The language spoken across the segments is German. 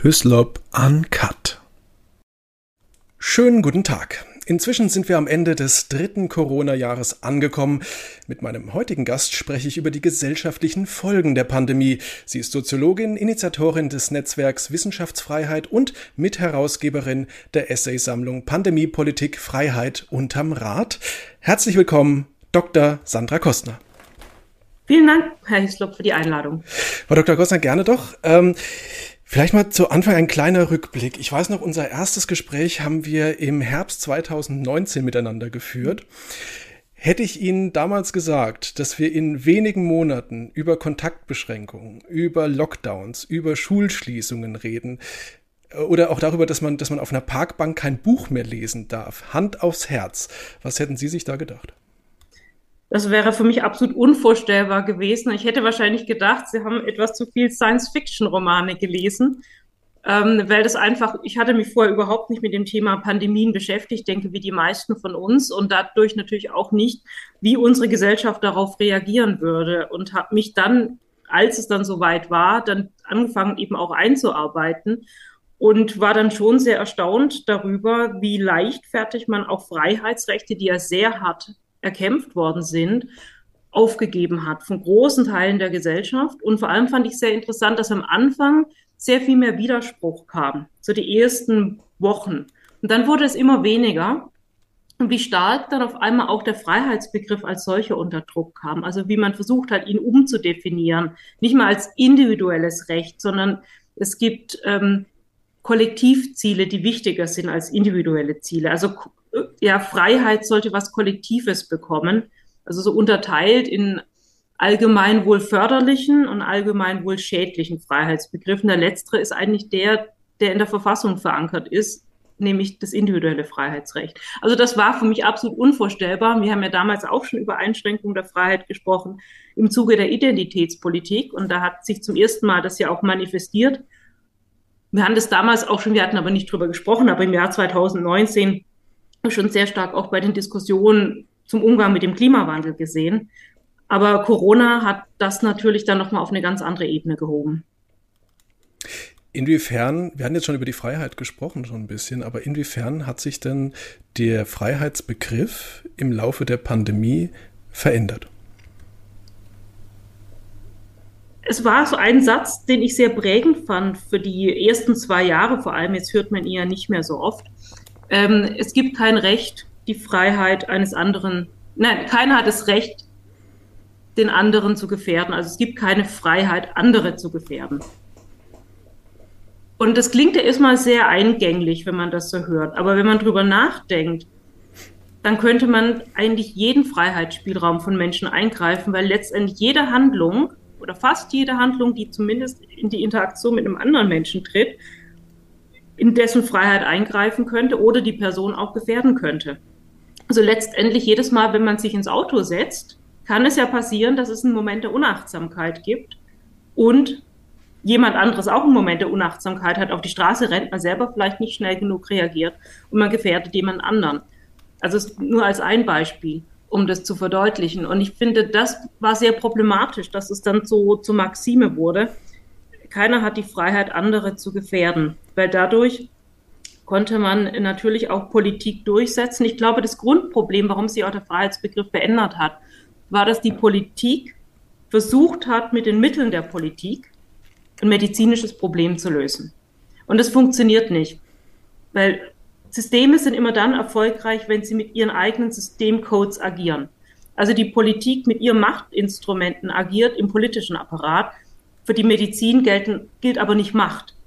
Hyslop Uncut. Schönen guten Tag. Inzwischen sind wir am Ende des dritten Corona-Jahres angekommen. Mit meinem heutigen Gast spreche ich über die gesellschaftlichen Folgen der Pandemie. Sie ist Soziologin, Initiatorin des Netzwerks Wissenschaftsfreiheit und Mitherausgeberin der Essaysammlung Pandemie, Politik, Freiheit unterm Rad. Herzlich willkommen, Dr. Sandra Kostner. Vielen Dank, Herr Hislop, für die Einladung. Frau Dr. Kostner, gerne doch. Ähm, Vielleicht mal zu Anfang ein kleiner Rückblick. Ich weiß noch, unser erstes Gespräch haben wir im Herbst 2019 miteinander geführt. Hätte ich Ihnen damals gesagt, dass wir in wenigen Monaten über Kontaktbeschränkungen, über Lockdowns, über Schulschließungen reden, äh, oder auch darüber, dass man, dass man auf einer Parkbank kein Buch mehr lesen darf. Hand aufs Herz. Was hätten Sie sich da gedacht? Das wäre für mich absolut unvorstellbar gewesen. Ich hätte wahrscheinlich gedacht, Sie haben etwas zu viel Science-Fiction-Romane gelesen, ähm, weil das einfach, ich hatte mich vorher überhaupt nicht mit dem Thema Pandemien beschäftigt, denke wie die meisten von uns und dadurch natürlich auch nicht, wie unsere Gesellschaft darauf reagieren würde und habe mich dann, als es dann soweit war, dann angefangen eben auch einzuarbeiten und war dann schon sehr erstaunt darüber, wie leichtfertig man auch Freiheitsrechte, die ja sehr hart erkämpft worden sind, aufgegeben hat von großen Teilen der Gesellschaft. Und vor allem fand ich sehr interessant, dass am Anfang sehr viel mehr Widerspruch kam, so die ersten Wochen. Und dann wurde es immer weniger. Und wie stark dann auf einmal auch der Freiheitsbegriff als solcher unter Druck kam. Also wie man versucht hat, ihn umzudefinieren. Nicht mal als individuelles Recht, sondern es gibt ähm, Kollektivziele, die wichtiger sind als individuelle Ziele. Also ja, Freiheit sollte was Kollektives bekommen. Also so unterteilt in allgemein wohl förderlichen und allgemein wohl schädlichen Freiheitsbegriffen. Der letztere ist eigentlich der, der in der Verfassung verankert ist, nämlich das individuelle Freiheitsrecht. Also das war für mich absolut unvorstellbar. Wir haben ja damals auch schon über Einschränkungen der Freiheit gesprochen im Zuge der Identitätspolitik und da hat sich zum ersten Mal das ja auch manifestiert. Wir haben das damals auch schon, wir hatten aber nicht drüber gesprochen, aber im Jahr 2019 schon sehr stark auch bei den Diskussionen zum Umgang mit dem Klimawandel gesehen. Aber Corona hat das natürlich dann nochmal auf eine ganz andere Ebene gehoben. Inwiefern, wir hatten jetzt schon über die Freiheit gesprochen, schon ein bisschen, aber inwiefern hat sich denn der Freiheitsbegriff im Laufe der Pandemie verändert? Es war so ein Satz, den ich sehr prägend fand für die ersten zwei Jahre, vor allem jetzt hört man ihn ja nicht mehr so oft. Ähm, es gibt kein Recht, die Freiheit eines anderen, nein, keiner hat das Recht, den anderen zu gefährden. Also es gibt keine Freiheit, andere zu gefährden. Und das klingt ja erstmal sehr eingänglich, wenn man das so hört. Aber wenn man drüber nachdenkt, dann könnte man eigentlich jeden Freiheitsspielraum von Menschen eingreifen, weil letztendlich jede Handlung oder fast jede Handlung, die zumindest in die Interaktion mit einem anderen Menschen tritt, in dessen Freiheit eingreifen könnte oder die Person auch gefährden könnte. Also letztendlich jedes Mal, wenn man sich ins Auto setzt, kann es ja passieren, dass es einen Moment der Unachtsamkeit gibt und jemand anderes auch einen Moment der Unachtsamkeit hat, auf die Straße rennt, man selber vielleicht nicht schnell genug reagiert und man gefährdet jemand anderen. Also nur als ein Beispiel, um das zu verdeutlichen. Und ich finde, das war sehr problematisch, dass es dann so zur Maxime wurde keiner hat die Freiheit, andere zu gefährden, weil dadurch konnte man natürlich auch Politik durchsetzen. Ich glaube, das Grundproblem, warum sich auch der Freiheitsbegriff verändert hat, war, dass die Politik versucht hat, mit den Mitteln der Politik ein medizinisches Problem zu lösen. Und das funktioniert nicht, weil Systeme sind immer dann erfolgreich, wenn sie mit ihren eigenen Systemcodes agieren. Also die Politik mit ihren Machtinstrumenten agiert im politischen Apparat für die Medizin gelten, gilt aber nicht Macht,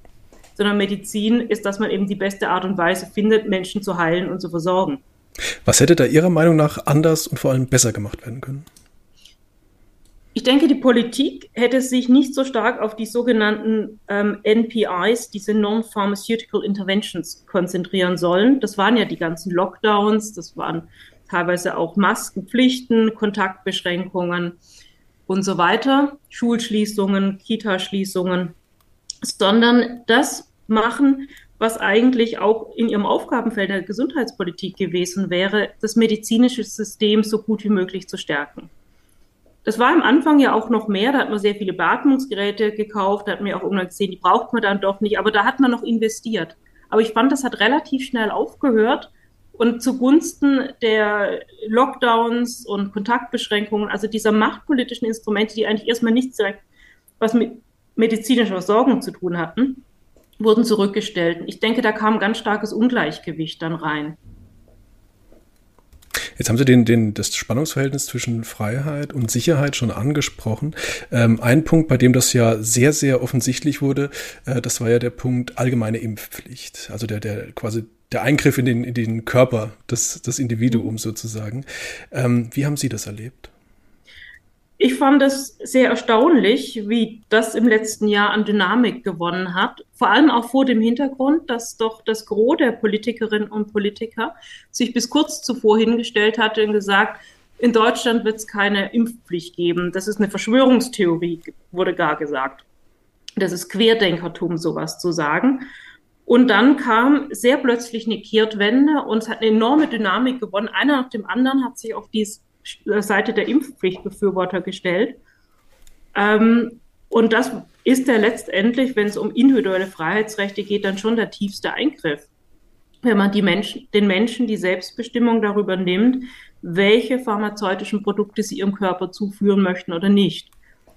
sondern Medizin ist, dass man eben die beste Art und Weise findet, Menschen zu heilen und zu versorgen. Was hätte da Ihrer Meinung nach anders und vor allem besser gemacht werden können? Ich denke, die Politik hätte sich nicht so stark auf die sogenannten ähm, NPIs, diese Non-Pharmaceutical Interventions, konzentrieren sollen. Das waren ja die ganzen Lockdowns, das waren teilweise auch Maskenpflichten, Kontaktbeschränkungen und so weiter, Schulschließungen, Kitaschließungen, sondern das machen, was eigentlich auch in ihrem Aufgabenfeld der Gesundheitspolitik gewesen wäre, das medizinische System so gut wie möglich zu stärken. Das war am Anfang ja auch noch mehr. Da hat man sehr viele Beatmungsgeräte gekauft. Da hat man ja auch irgendwann gesehen, die braucht man dann doch nicht. Aber da hat man noch investiert. Aber ich fand, das hat relativ schnell aufgehört und zugunsten der Lockdowns und Kontaktbeschränkungen, also dieser machtpolitischen Instrumente, die eigentlich erstmal nichts direkt was mit medizinischer Versorgung zu tun hatten, wurden zurückgestellt. Ich denke, da kam ein ganz starkes Ungleichgewicht dann rein. Jetzt haben Sie den, den, das Spannungsverhältnis zwischen Freiheit und Sicherheit schon angesprochen. Ähm, ein Punkt, bei dem das ja sehr, sehr offensichtlich wurde, äh, das war ja der Punkt allgemeine Impfpflicht. Also der, der quasi der Eingriff in den, in den Körper des, des Individuums sozusagen. Ähm, wie haben Sie das erlebt? Ich fand es sehr erstaunlich, wie das im letzten Jahr an Dynamik gewonnen hat. Vor allem auch vor dem Hintergrund, dass doch das Gros der Politikerinnen und Politiker sich bis kurz zuvor hingestellt hatte und gesagt, in Deutschland wird es keine Impfpflicht geben. Das ist eine Verschwörungstheorie, wurde gar gesagt. Das ist Querdenkertum, sowas zu sagen. Und dann kam sehr plötzlich eine Kehrtwende und es hat eine enorme Dynamik gewonnen. Einer nach dem anderen hat sich auf die Seite der Impfpflichtbefürworter gestellt. Ähm, und das ist ja letztendlich, wenn es um individuelle Freiheitsrechte geht, dann schon der tiefste Eingriff. Wenn man die Menschen, den Menschen die Selbstbestimmung darüber nimmt, welche pharmazeutischen Produkte sie ihrem Körper zuführen möchten oder nicht.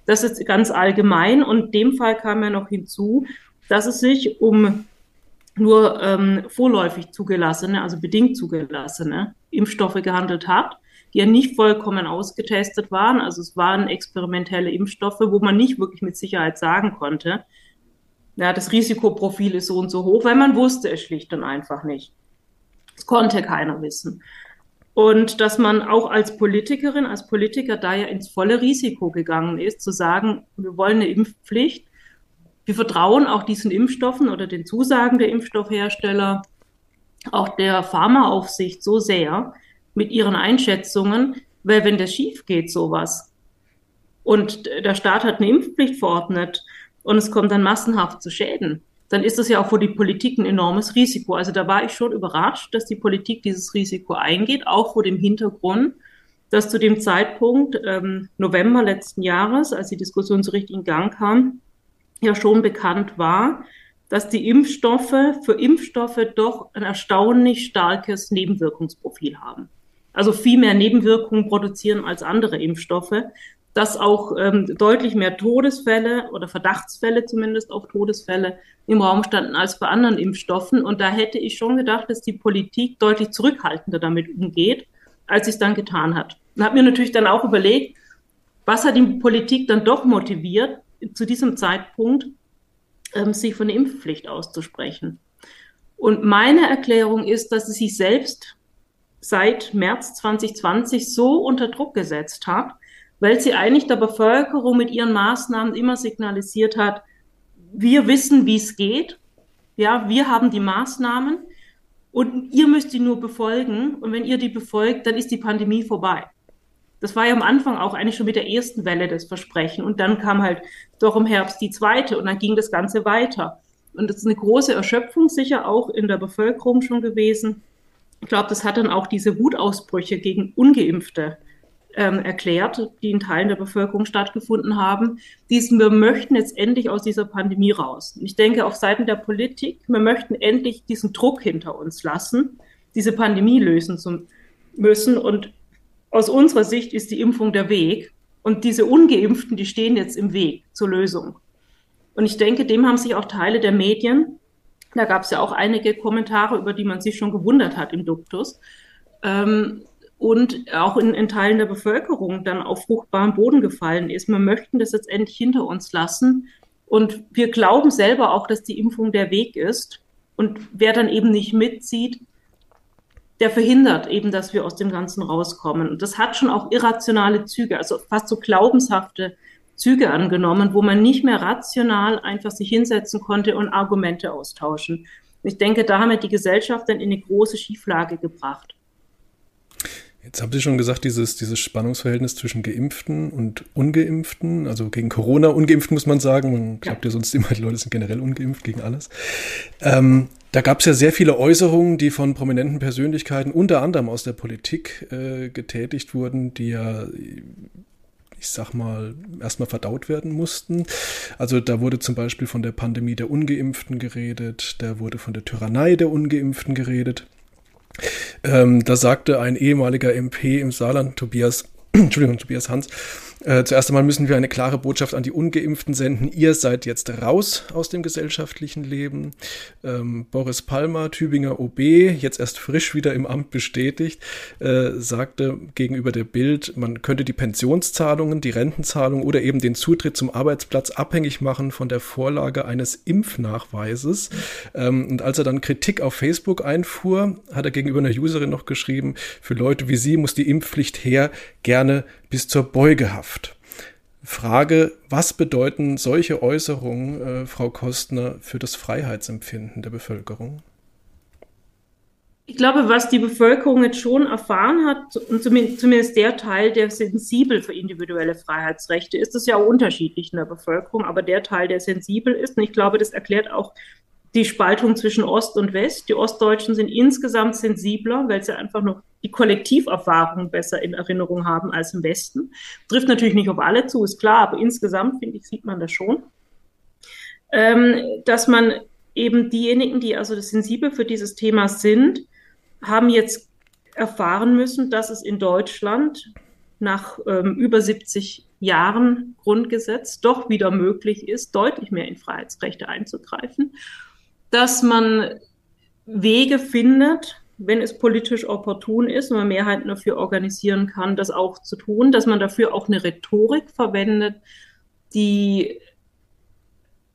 Das ist ganz allgemein und dem Fall kam ja noch hinzu, dass es sich um nur ähm, vorläufig zugelassene, also bedingt zugelassene Impfstoffe gehandelt hat, die ja nicht vollkommen ausgetestet waren. Also es waren experimentelle Impfstoffe, wo man nicht wirklich mit Sicherheit sagen konnte, ja, das Risikoprofil ist so und so hoch, weil man wusste es schlicht und einfach nicht. Das konnte keiner wissen. Und dass man auch als Politikerin, als Politiker da ja ins volle Risiko gegangen ist, zu sagen, wir wollen eine Impfpflicht, wir vertrauen auch diesen Impfstoffen oder den Zusagen der Impfstoffhersteller, auch der Pharmaaufsicht so sehr mit ihren Einschätzungen, weil wenn das schief geht, sowas, und der Staat hat eine Impfpflicht verordnet und es kommt dann massenhaft zu Schäden, dann ist das ja auch für die Politik ein enormes Risiko. Also da war ich schon überrascht, dass die Politik dieses Risiko eingeht, auch vor dem Hintergrund, dass zu dem Zeitpunkt ähm, November letzten Jahres, als die Diskussion so richtig in Gang kam, ja schon bekannt war, dass die Impfstoffe für Impfstoffe doch ein erstaunlich starkes Nebenwirkungsprofil haben. Also viel mehr Nebenwirkungen produzieren als andere Impfstoffe, dass auch ähm, deutlich mehr Todesfälle oder Verdachtsfälle zumindest auf Todesfälle im Raum standen als bei anderen Impfstoffen. Und da hätte ich schon gedacht, dass die Politik deutlich zurückhaltender damit umgeht, als sie es dann getan hat. Und habe mir natürlich dann auch überlegt, was hat die Politik dann doch motiviert, zu diesem Zeitpunkt ähm, sich von der Impfpflicht auszusprechen. Und meine Erklärung ist, dass sie sich selbst seit März 2020 so unter Druck gesetzt hat, weil sie eigentlich der Bevölkerung mit ihren Maßnahmen immer signalisiert hat, wir wissen, wie es geht. Ja, wir haben die Maßnahmen und ihr müsst die nur befolgen. Und wenn ihr die befolgt, dann ist die Pandemie vorbei. Das war ja am Anfang auch eigentlich schon mit der ersten Welle das Versprechen. Und dann kam halt doch im Herbst die zweite und dann ging das Ganze weiter. Und das ist eine große Erschöpfung sicher auch in der Bevölkerung schon gewesen. Ich glaube, das hat dann auch diese Wutausbrüche gegen Ungeimpfte ähm, erklärt, die in Teilen der Bevölkerung stattgefunden haben. Diesen, wir möchten jetzt endlich aus dieser Pandemie raus. Ich denke, auf Seiten der Politik, wir möchten endlich diesen Druck hinter uns lassen, diese Pandemie lösen zu müssen. Und aus unserer Sicht ist die Impfung der Weg. Und diese Ungeimpften, die stehen jetzt im Weg zur Lösung. Und ich denke, dem haben sich auch Teile der Medien, da gab es ja auch einige Kommentare, über die man sich schon gewundert hat im Duktus, ähm, und auch in, in, Teilen der Bevölkerung dann auf fruchtbaren Boden gefallen ist. Wir möchten das jetzt endlich hinter uns lassen. Und wir glauben selber auch, dass die Impfung der Weg ist. Und wer dann eben nicht mitzieht, der verhindert eben, dass wir aus dem Ganzen rauskommen. Und das hat schon auch irrationale Züge, also fast so glaubenshafte Züge angenommen, wo man nicht mehr rational einfach sich hinsetzen konnte und Argumente austauschen. Ich denke, da haben wir die Gesellschaft dann in eine große Schieflage gebracht. Jetzt haben Sie schon gesagt, dieses, dieses Spannungsverhältnis zwischen Geimpften und Ungeimpften, also gegen Corona ungeimpft muss man sagen. Man glaubt ja, ja sonst immer, die Leute sind generell ungeimpft gegen alles. Ähm, da gab es ja sehr viele Äußerungen, die von prominenten Persönlichkeiten, unter anderem aus der Politik, äh, getätigt wurden, die ja, ich sag mal, erstmal verdaut werden mussten. Also da wurde zum Beispiel von der Pandemie der Ungeimpften geredet, da wurde von der Tyrannei der Ungeimpften geredet. Ähm, da sagte ein ehemaliger MP im Saarland, Tobias, Entschuldigung, Tobias Hans, äh, zuerst einmal müssen wir eine klare Botschaft an die Ungeimpften senden. Ihr seid jetzt raus aus dem gesellschaftlichen Leben. Ähm, Boris Palmer, Tübinger OB, jetzt erst frisch wieder im Amt bestätigt, äh, sagte gegenüber der Bild, man könnte die Pensionszahlungen, die Rentenzahlung oder eben den Zutritt zum Arbeitsplatz abhängig machen von der Vorlage eines Impfnachweises. Ähm, und als er dann Kritik auf Facebook einfuhr, hat er gegenüber einer Userin noch geschrieben, für Leute wie Sie muss die Impfpflicht her, gerne bis zur Beugehaft. Frage, was bedeuten solche Äußerungen, äh, Frau Kostner, für das Freiheitsempfinden der Bevölkerung? Ich glaube, was die Bevölkerung jetzt schon erfahren hat, und zumindest der Teil, der sensibel für individuelle Freiheitsrechte ist, ist ja auch unterschiedlich in der Bevölkerung, aber der Teil, der sensibel ist, und ich glaube, das erklärt auch die Spaltung zwischen Ost und West. Die Ostdeutschen sind insgesamt sensibler, weil sie einfach noch die Kollektiverfahrung besser in Erinnerung haben als im Westen. Trifft natürlich nicht auf alle zu, ist klar, aber insgesamt, finde ich, sieht man das schon. Ähm, dass man eben diejenigen, die also sensibel für dieses Thema sind, haben jetzt erfahren müssen, dass es in Deutschland nach ähm, über 70 Jahren Grundgesetz doch wieder möglich ist, deutlich mehr in Freiheitsrechte einzugreifen dass man Wege findet, wenn es politisch opportun ist und man Mehrheiten dafür organisieren kann, das auch zu tun, dass man dafür auch eine Rhetorik verwendet, die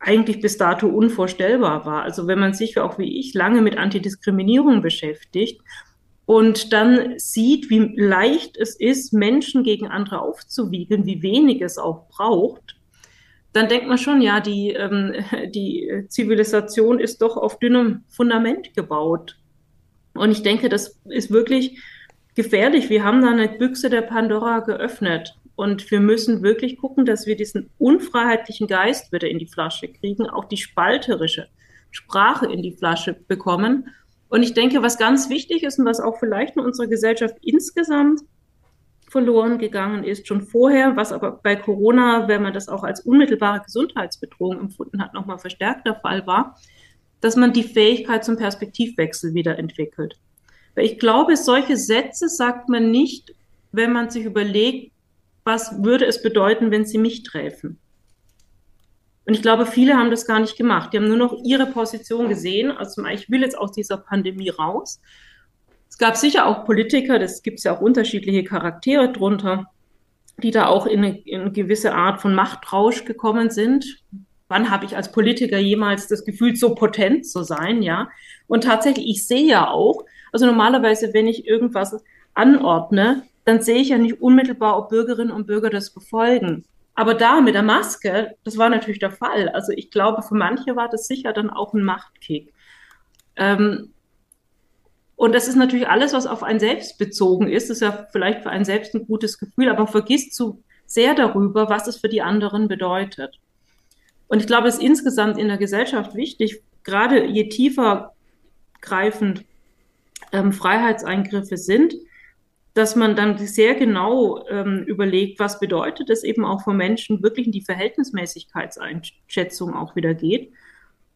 eigentlich bis dato unvorstellbar war. Also wenn man sich auch wie ich lange mit Antidiskriminierung beschäftigt und dann sieht, wie leicht es ist, Menschen gegen andere aufzuwiegeln, wie wenig es auch braucht, dann denkt man schon, ja, die, ähm, die Zivilisation ist doch auf dünnem Fundament gebaut. Und ich denke, das ist wirklich gefährlich. Wir haben da eine Büchse der Pandora geöffnet. Und wir müssen wirklich gucken, dass wir diesen unfreiheitlichen Geist wieder in die Flasche kriegen, auch die spalterische Sprache in die Flasche bekommen. Und ich denke, was ganz wichtig ist und was auch vielleicht in unserer Gesellschaft insgesamt verloren gegangen ist, schon vorher, was aber bei Corona, wenn man das auch als unmittelbare Gesundheitsbedrohung empfunden hat, nochmal verstärkt der Fall war, dass man die Fähigkeit zum Perspektivwechsel wieder entwickelt. Weil ich glaube, solche Sätze sagt man nicht, wenn man sich überlegt, was würde es bedeuten, wenn sie mich treffen. Und ich glaube, viele haben das gar nicht gemacht. Die haben nur noch ihre Position gesehen. Also ich will jetzt aus dieser Pandemie raus gab sicher auch Politiker, das gibt es ja auch unterschiedliche Charaktere drunter, die da auch in eine, in eine gewisse Art von Machtrausch gekommen sind. Wann habe ich als Politiker jemals das Gefühl, so potent zu sein, ja? Und tatsächlich, ich sehe ja auch, also normalerweise, wenn ich irgendwas anordne, dann sehe ich ja nicht unmittelbar, ob Bürgerinnen und Bürger das befolgen. Aber da mit der Maske, das war natürlich der Fall. Also ich glaube, für manche war das sicher dann auch ein Machtkick. Ähm, und das ist natürlich alles, was auf einen selbst bezogen ist. Das ist ja vielleicht für einen selbst ein gutes Gefühl, aber vergisst zu sehr darüber, was es für die anderen bedeutet. Und ich glaube, es ist insgesamt in der Gesellschaft wichtig, gerade je tiefer greifend ähm, Freiheitseingriffe sind, dass man dann sehr genau ähm, überlegt, was bedeutet es eben auch für Menschen wirklich in die Verhältnismäßigkeitseinschätzung auch wieder geht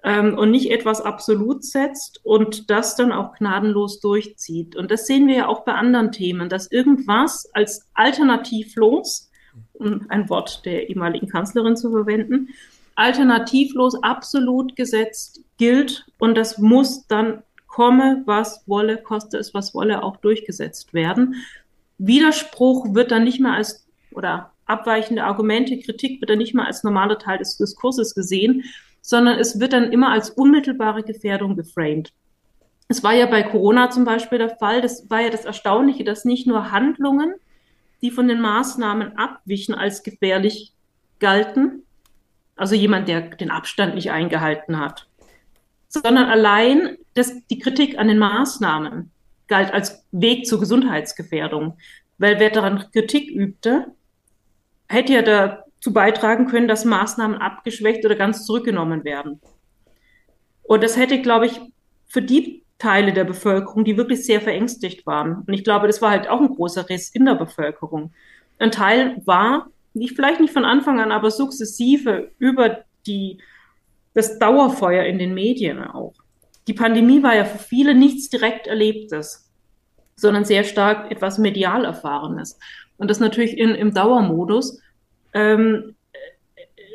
ähm, und nicht etwas absolut setzt und das dann auch gnadenlos durchzieht. Und das sehen wir ja auch bei anderen Themen, dass irgendwas als alternativlos, um ein Wort der ehemaligen Kanzlerin zu verwenden, alternativlos absolut gesetzt gilt und das muss dann komme, was wolle, koste es, was wolle, auch durchgesetzt werden. Widerspruch wird dann nicht mehr als, oder abweichende Argumente, Kritik wird dann nicht mehr als normaler Teil des Diskurses gesehen, sondern es wird dann immer als unmittelbare Gefährdung geframed. Es war ja bei Corona zum Beispiel der Fall, das war ja das Erstaunliche, dass nicht nur Handlungen, die von den Maßnahmen abwichen, als gefährlich galten, also jemand, der den Abstand nicht eingehalten hat, sondern allein das, die Kritik an den Maßnahmen galt als Weg zur Gesundheitsgefährdung. Weil wer daran Kritik übte, hätte ja der zu beitragen können, dass Maßnahmen abgeschwächt oder ganz zurückgenommen werden. Und das hätte, glaube ich, für die Teile der Bevölkerung, die wirklich sehr verängstigt waren. Und ich glaube, das war halt auch ein großer Riss in der Bevölkerung. Ein Teil war nicht, vielleicht nicht von Anfang an, aber sukzessive über die, das Dauerfeuer in den Medien auch. Die Pandemie war ja für viele nichts direkt Erlebtes, sondern sehr stark etwas medial Erfahrenes. Und das natürlich in, im Dauermodus. Ähm,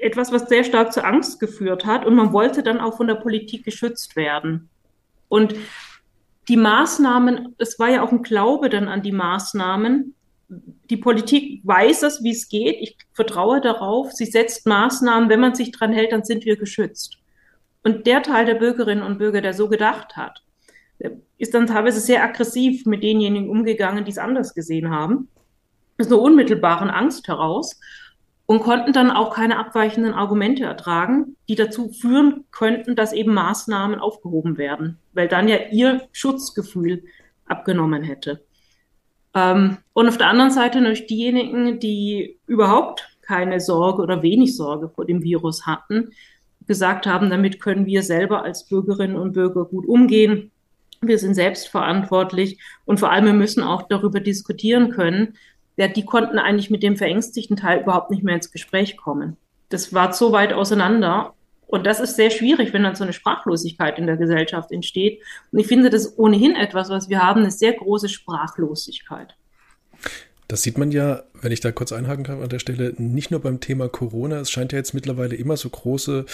etwas, was sehr stark zur Angst geführt hat. Und man wollte dann auch von der Politik geschützt werden. Und die Maßnahmen, es war ja auch ein Glaube dann an die Maßnahmen. Die Politik weiß es, wie es geht. Ich vertraue darauf. Sie setzt Maßnahmen. Wenn man sich dran hält, dann sind wir geschützt. Und der Teil der Bürgerinnen und Bürger, der so gedacht hat, ist dann teilweise sehr aggressiv mit denjenigen umgegangen, die es anders gesehen haben. Aus einer unmittelbaren Angst heraus und konnten dann auch keine abweichenden Argumente ertragen, die dazu führen könnten, dass eben Maßnahmen aufgehoben werden, weil dann ja ihr Schutzgefühl abgenommen hätte. Ähm, und auf der anderen Seite natürlich diejenigen, die überhaupt keine Sorge oder wenig Sorge vor dem Virus hatten, gesagt haben, damit können wir selber als Bürgerinnen und Bürger gut umgehen. Wir sind selbstverantwortlich und vor allem wir müssen auch darüber diskutieren können, ja, die konnten eigentlich mit dem verängstigten Teil überhaupt nicht mehr ins Gespräch kommen. Das war so weit auseinander. Und das ist sehr schwierig, wenn dann so eine Sprachlosigkeit in der Gesellschaft entsteht. Und ich finde das ohnehin etwas, was wir haben, eine sehr große Sprachlosigkeit. Das sieht man ja, wenn ich da kurz einhaken kann an der Stelle, nicht nur beim Thema Corona. Es scheint ja jetzt mittlerweile immer so große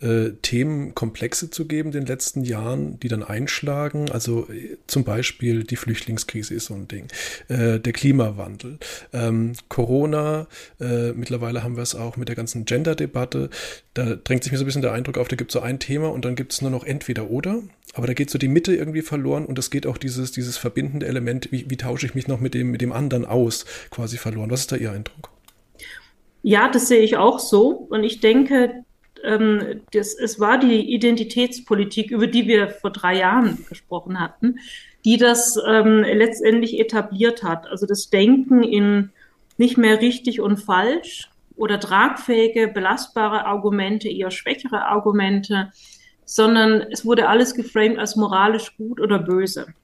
äh, Themenkomplexe zu geben in den letzten Jahren, die dann einschlagen. Also äh, zum Beispiel die Flüchtlingskrise ist so ein Ding. Äh, der Klimawandel. Ähm, Corona, äh, mittlerweile haben wir es auch mit der ganzen Gender-Debatte. Da drängt sich mir so ein bisschen der Eindruck auf, da gibt es so ein Thema und dann gibt es nur noch entweder oder. Aber da geht so die Mitte irgendwie verloren und es geht auch dieses, dieses verbindende Element, wie, wie tausche ich mich noch mit dem, mit dem anderen aus, quasi verloren. Was ist da Ihr Eindruck? Ja, das sehe ich auch so. Und ich denke, ähm, das, es war die Identitätspolitik, über die wir vor drei Jahren gesprochen hatten, die das ähm, letztendlich etabliert hat. Also das Denken in nicht mehr richtig und falsch oder tragfähige, belastbare Argumente, eher schwächere Argumente, sondern es wurde alles geframed als moralisch gut oder böse.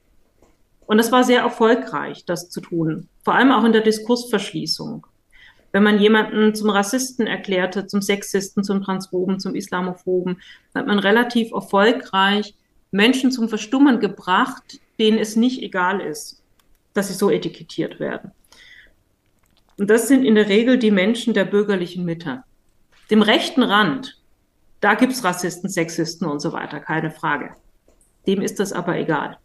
Und das war sehr erfolgreich, das zu tun, vor allem auch in der Diskursverschließung. Wenn man jemanden zum Rassisten erklärte, zum Sexisten, zum Transphoben, zum Islamophoben, hat man relativ erfolgreich Menschen zum Verstummen gebracht, denen es nicht egal ist, dass sie so etikettiert werden. Und das sind in der Regel die Menschen der bürgerlichen Mitte. Dem rechten Rand da gibt's Rassisten, Sexisten und so weiter, keine Frage. Dem ist das aber egal.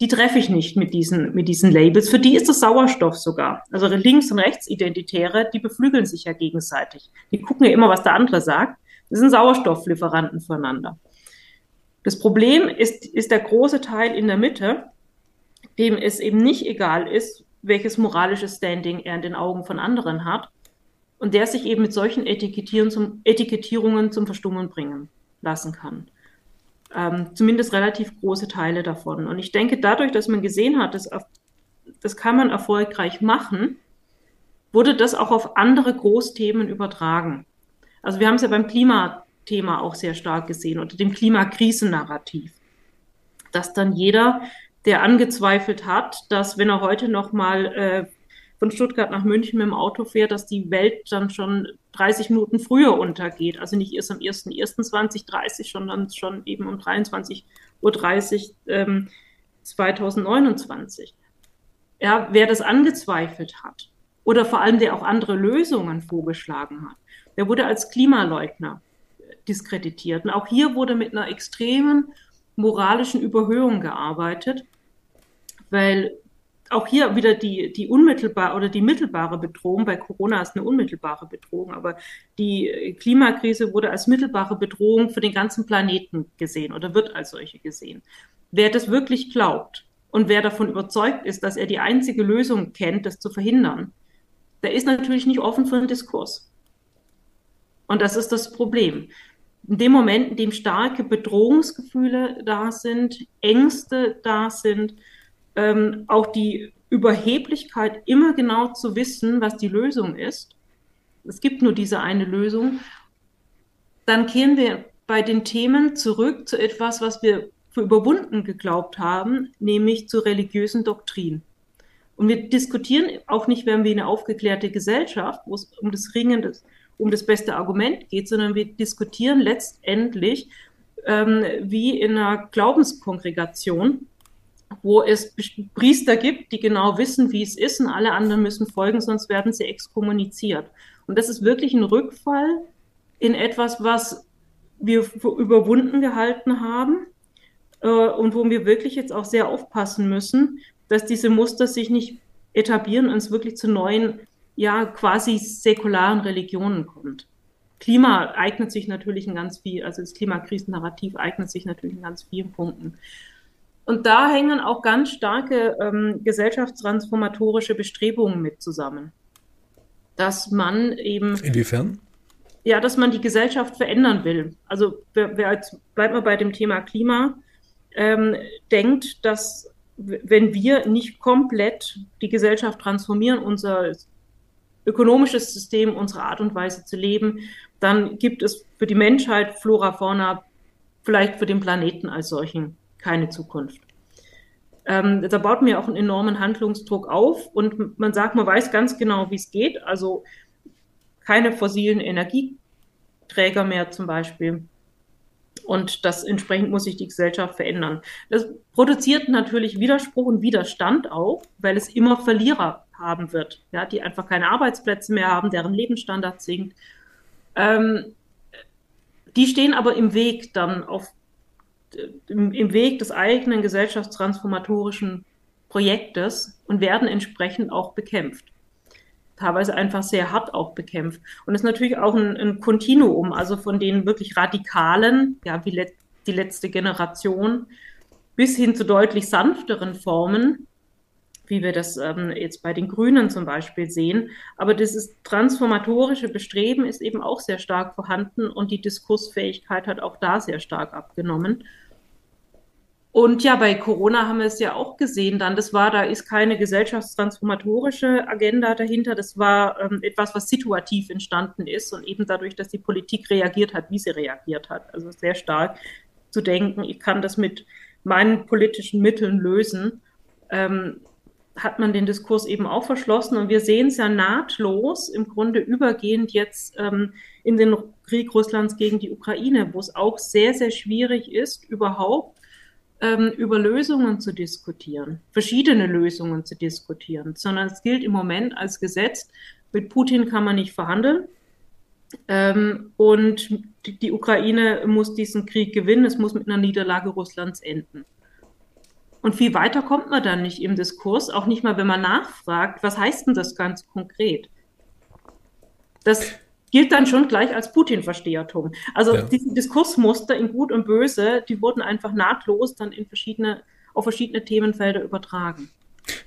Die treffe ich nicht mit diesen, mit diesen Labels. Für die ist das Sauerstoff sogar. Also Links- und Rechtsidentitäre, die beflügeln sich ja gegenseitig. Die gucken ja immer, was der andere sagt. Das sind Sauerstofflieferanten füreinander. Das Problem ist, ist der große Teil in der Mitte, dem es eben nicht egal ist, welches moralische Standing er in den Augen von anderen hat, und der sich eben mit solchen zum, Etikettierungen zum Verstummen bringen lassen kann. Ähm, zumindest relativ große Teile davon. Und ich denke, dadurch, dass man gesehen hat, dass, das kann man erfolgreich machen, wurde das auch auf andere Großthemen übertragen. Also wir haben es ja beim Klimathema auch sehr stark gesehen oder dem Klimakrisennarrativ, dass dann jeder, der angezweifelt hat, dass wenn er heute noch mal äh, von Stuttgart nach München mit dem Auto fährt, dass die Welt dann schon 30 Minuten früher untergeht. Also nicht erst am 1.1.2030, sondern schon eben um 23.30 Uhr ähm, 2029. Ja, wer das angezweifelt hat oder vor allem der auch andere Lösungen vorgeschlagen hat, der wurde als Klimaleugner diskreditiert. Und auch hier wurde mit einer extremen moralischen Überhöhung gearbeitet, weil auch hier wieder die, die unmittelbare oder die mittelbare Bedrohung. Bei Corona ist eine unmittelbare Bedrohung, aber die Klimakrise wurde als mittelbare Bedrohung für den ganzen Planeten gesehen oder wird als solche gesehen. Wer das wirklich glaubt und wer davon überzeugt ist, dass er die einzige Lösung kennt, das zu verhindern, der ist natürlich nicht offen für einen Diskurs. Und das ist das Problem. In dem Moment, in dem starke Bedrohungsgefühle da sind, Ängste da sind, ähm, auch die Überheblichkeit, immer genau zu wissen, was die Lösung ist. Es gibt nur diese eine Lösung. Dann kehren wir bei den Themen zurück zu etwas, was wir für überwunden geglaubt haben, nämlich zur religiösen Doktrin. Und wir diskutieren auch nicht, wenn wir eine aufgeklärte Gesellschaft, wo es um das Ringen, des, um das beste Argument geht, sondern wir diskutieren letztendlich ähm, wie in einer Glaubenskongregation, wo es Priester gibt, die genau wissen, wie es ist und alle anderen müssen folgen, sonst werden sie exkommuniziert. Und das ist wirklich ein Rückfall in etwas, was wir überwunden gehalten haben äh, und wo wir wirklich jetzt auch sehr aufpassen müssen, dass diese Muster sich nicht etablieren und es wirklich zu neuen, ja, quasi säkularen Religionen kommt. Klima eignet sich natürlich in ganz viel, also das Klimakrisennarrativ eignet sich natürlich in ganz vielen Punkten. Und da hängen auch ganz starke ähm, gesellschaftstransformatorische Bestrebungen mit zusammen. Dass man eben. Inwiefern? Ja, dass man die Gesellschaft verändern will. Also, wer, wer jetzt, bleibt mal bei dem Thema Klima, ähm, denkt, dass wenn wir nicht komplett die Gesellschaft transformieren, unser ökonomisches System, unsere Art und Weise zu leben, dann gibt es für die Menschheit, Flora, Fauna, vielleicht für den Planeten als solchen keine Zukunft. Ähm, da baut mir auch einen enormen Handlungsdruck auf und man sagt, man weiß ganz genau, wie es geht. Also keine fossilen Energieträger mehr zum Beispiel. Und das entsprechend muss sich die Gesellschaft verändern. Das produziert natürlich Widerspruch und Widerstand auch, weil es immer Verlierer haben wird, ja, die einfach keine Arbeitsplätze mehr haben, deren Lebensstandard sinkt. Ähm, die stehen aber im Weg dann auf im, im Weg des eigenen gesellschaftstransformatorischen Projektes und werden entsprechend auch bekämpft. Teilweise einfach sehr hart auch bekämpft. Und es ist natürlich auch ein, Kontinuum, also von den wirklich radikalen, ja, wie let, die letzte Generation, bis hin zu deutlich sanfteren Formen, wie wir das ähm, jetzt bei den Grünen zum Beispiel sehen. Aber dieses transformatorische Bestreben ist eben auch sehr stark vorhanden und die Diskursfähigkeit hat auch da sehr stark abgenommen. Und ja, bei Corona haben wir es ja auch gesehen dann. Das war, da ist keine gesellschaftstransformatorische Agenda dahinter. Das war ähm, etwas, was situativ entstanden ist und eben dadurch, dass die Politik reagiert hat, wie sie reagiert hat. Also sehr stark zu denken, ich kann das mit meinen politischen Mitteln lösen, ähm, hat man den Diskurs eben auch verschlossen. Und wir sehen es ja nahtlos, im Grunde übergehend jetzt ähm, in den Krieg Russlands gegen die Ukraine, wo es auch sehr, sehr schwierig ist, überhaupt ähm, über Lösungen zu diskutieren, verschiedene Lösungen zu diskutieren, sondern es gilt im Moment als Gesetz, mit Putin kann man nicht verhandeln. Ähm, und die, die Ukraine muss diesen Krieg gewinnen, es muss mit einer Niederlage Russlands enden. Und viel weiter kommt man dann nicht im Diskurs, auch nicht mal, wenn man nachfragt, was heißt denn das ganz konkret? Das gilt dann schon gleich als Putin-Verstehertum. Also ja. diese Diskursmuster in Gut und Böse, die wurden einfach nahtlos dann in verschiedene, auf verschiedene Themenfelder übertragen.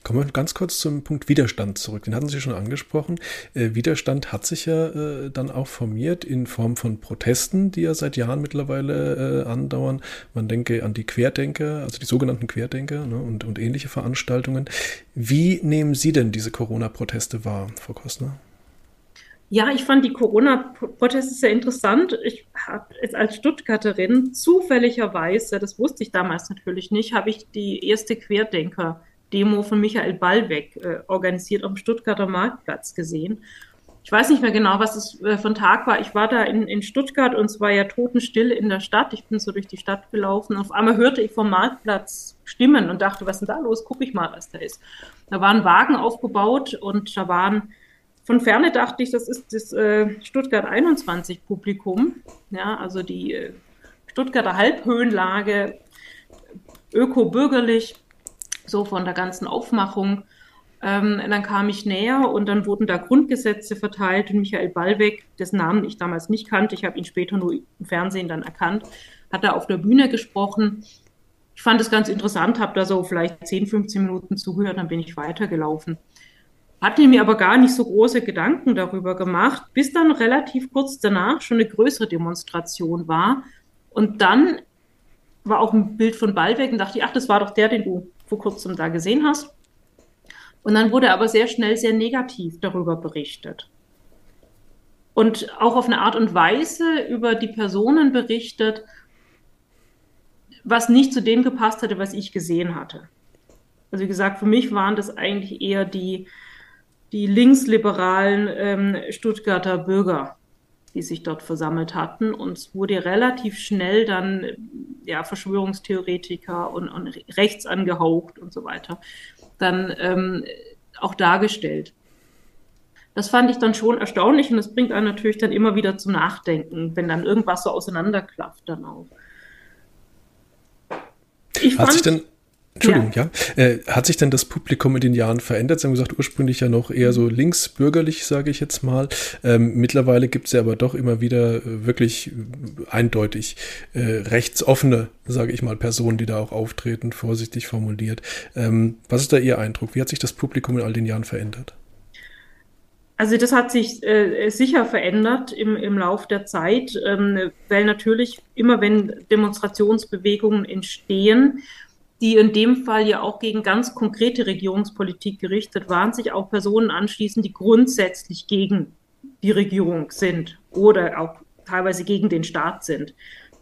Kommen wir ganz kurz zum Punkt Widerstand zurück. Den hatten Sie schon angesprochen. Äh, Widerstand hat sich ja äh, dann auch formiert in Form von Protesten, die ja seit Jahren mittlerweile äh, andauern. Man denke an die Querdenker, also die sogenannten Querdenker ne, und, und ähnliche Veranstaltungen. Wie nehmen Sie denn diese Corona-Proteste wahr, Frau Kostner? Ja, ich fand die Corona-Proteste sehr interessant. Ich habe jetzt als Stuttgarterin zufälligerweise, das wusste ich damals natürlich nicht, habe ich die erste Querdenker-Demo von Michael Ballweg äh, organisiert dem Stuttgarter Marktplatz gesehen. Ich weiß nicht mehr genau, was es äh, von Tag war. Ich war da in, in Stuttgart und es war ja totenstill in der Stadt. Ich bin so durch die Stadt gelaufen. Auf einmal hörte ich vom Marktplatz Stimmen und dachte, was ist denn da los? Guck ich mal, was da ist. Da waren Wagen aufgebaut und da waren von ferne dachte ich, das ist das äh, Stuttgart 21 Publikum. Ja, also die äh, Stuttgarter Halbhöhenlage, öko-bürgerlich, so von der ganzen Aufmachung. Ähm, dann kam ich näher und dann wurden da Grundgesetze verteilt und Michael Ballweg, dessen Namen ich damals nicht kannte, ich habe ihn später nur im Fernsehen dann erkannt, hat da auf der Bühne gesprochen. Ich fand es ganz interessant, habe da so vielleicht 10, 15 Minuten zugehört, dann bin ich weitergelaufen hatte mir aber gar nicht so große Gedanken darüber gemacht, bis dann relativ kurz danach schon eine größere Demonstration war. Und dann war auch ein Bild von Ballweg und dachte ich, ach, das war doch der, den du vor kurzem da gesehen hast. Und dann wurde aber sehr schnell sehr negativ darüber berichtet. Und auch auf eine Art und Weise über die Personen berichtet, was nicht zu dem gepasst hatte, was ich gesehen hatte. Also wie gesagt, für mich waren das eigentlich eher die, die linksliberalen ähm, Stuttgarter Bürger, die sich dort versammelt hatten. Und es wurde relativ schnell dann ja, Verschwörungstheoretiker und, und rechts angehaucht und so weiter dann ähm, auch dargestellt. Das fand ich dann schon erstaunlich und das bringt einen natürlich dann immer wieder zum Nachdenken, wenn dann irgendwas so auseinanderklafft dann auch. Ich Hat sich denn Entschuldigung, ja. ja. Äh, hat sich denn das Publikum in den Jahren verändert? Sie haben gesagt, ursprünglich ja noch eher so linksbürgerlich, sage ich jetzt mal. Ähm, mittlerweile gibt es ja aber doch immer wieder äh, wirklich eindeutig äh, rechtsoffene, sage ich mal, Personen, die da auch auftreten, vorsichtig formuliert. Ähm, was ist da Ihr Eindruck? Wie hat sich das Publikum in all den Jahren verändert? Also das hat sich äh, sicher verändert im, im Lauf der Zeit, ähm, weil natürlich immer wenn Demonstrationsbewegungen entstehen, die in dem Fall ja auch gegen ganz konkrete Regierungspolitik gerichtet waren, sich auch Personen anschließen, die grundsätzlich gegen die Regierung sind oder auch teilweise gegen den Staat sind.